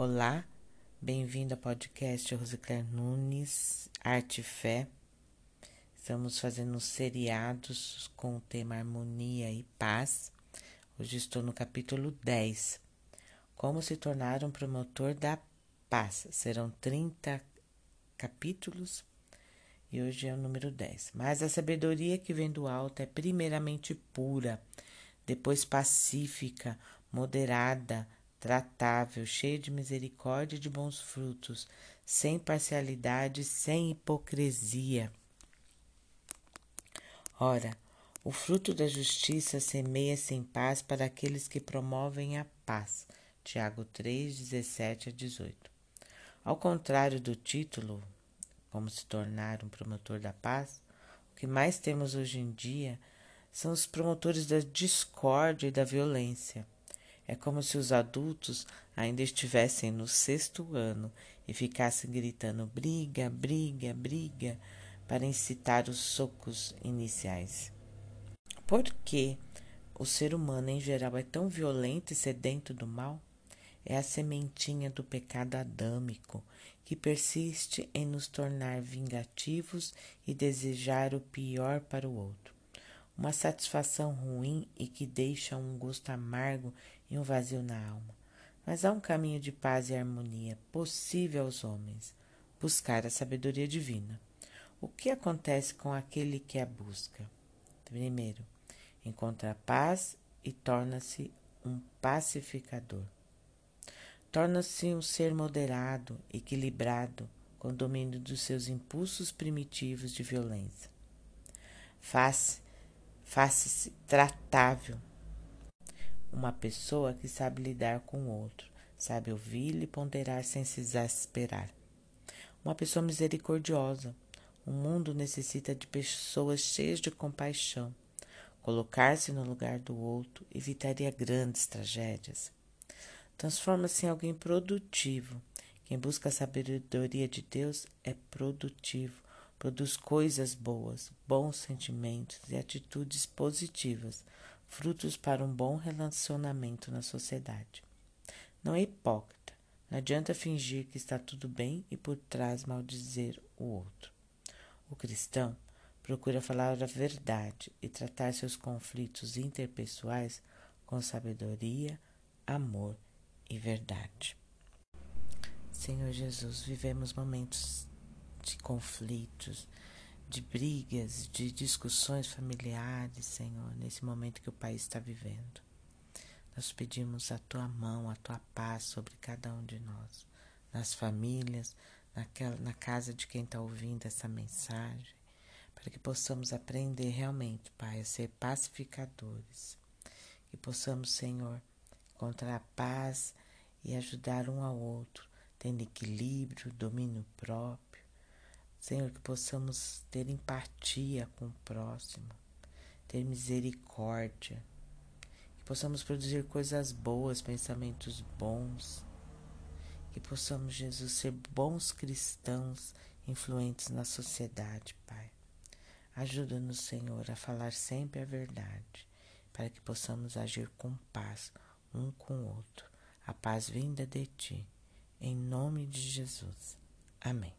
Olá, bem-vindo ao podcast Rosicler Nunes, Arte e Fé. Estamos fazendo seriados com o tema Harmonia e Paz. Hoje estou no capítulo 10. Como se tornar um promotor da paz. Serão 30 capítulos e hoje é o número 10. Mas a sabedoria que vem do alto é primeiramente pura, depois pacífica, moderada, tratável, cheio de misericórdia e de bons frutos, sem parcialidade, sem hipocrisia. Ora, o fruto da justiça semeia-se em paz para aqueles que promovem a paz. Tiago 3, 17 a 18. Ao contrário do título, Como se tornar um promotor da paz, o que mais temos hoje em dia são os promotores da discórdia e da violência é como se os adultos ainda estivessem no sexto ano e ficassem gritando briga, briga, briga para incitar os socos iniciais. Por que o ser humano em geral é tão violento e sedento do mal? É a sementinha do pecado adâmico que persiste em nos tornar vingativos e desejar o pior para o outro uma satisfação ruim e que deixa um gosto amargo e um vazio na alma. Mas há um caminho de paz e harmonia possível aos homens: buscar a sabedoria divina. O que acontece com aquele que a busca? Primeiro, encontra a paz e torna-se um pacificador. Torna-se um ser moderado, equilibrado, com domínio dos seus impulsos primitivos de violência. Faz Faça-se tratável. Uma pessoa que sabe lidar com o outro, sabe ouvir e ponderar sem se exasperar. Uma pessoa misericordiosa. O mundo necessita de pessoas cheias de compaixão. Colocar-se no lugar do outro evitaria grandes tragédias. Transforma-se em alguém produtivo. Quem busca a sabedoria de Deus é produtivo produz coisas boas, bons sentimentos e atitudes positivas, frutos para um bom relacionamento na sociedade. Não é hipócrita, não adianta fingir que está tudo bem e por trás maldizer o outro. O cristão procura falar a verdade e tratar seus conflitos interpessoais com sabedoria, amor e verdade. Senhor Jesus, vivemos momentos de conflitos, de brigas, de discussões familiares, Senhor, nesse momento que o país está vivendo. Nós pedimos a tua mão, a tua paz sobre cada um de nós, nas famílias, naquela, na casa de quem está ouvindo essa mensagem, para que possamos aprender realmente, Pai, a ser pacificadores. Que possamos, Senhor, encontrar a paz e ajudar um ao outro, tendo equilíbrio, domínio próprio Senhor, que possamos ter empatia com o próximo, ter misericórdia, que possamos produzir coisas boas, pensamentos bons, que possamos, Jesus, ser bons cristãos influentes na sociedade, Pai. Ajuda-nos, Senhor, a falar sempre a verdade, para que possamos agir com paz um com o outro. A paz vinda de Ti. Em nome de Jesus. Amém.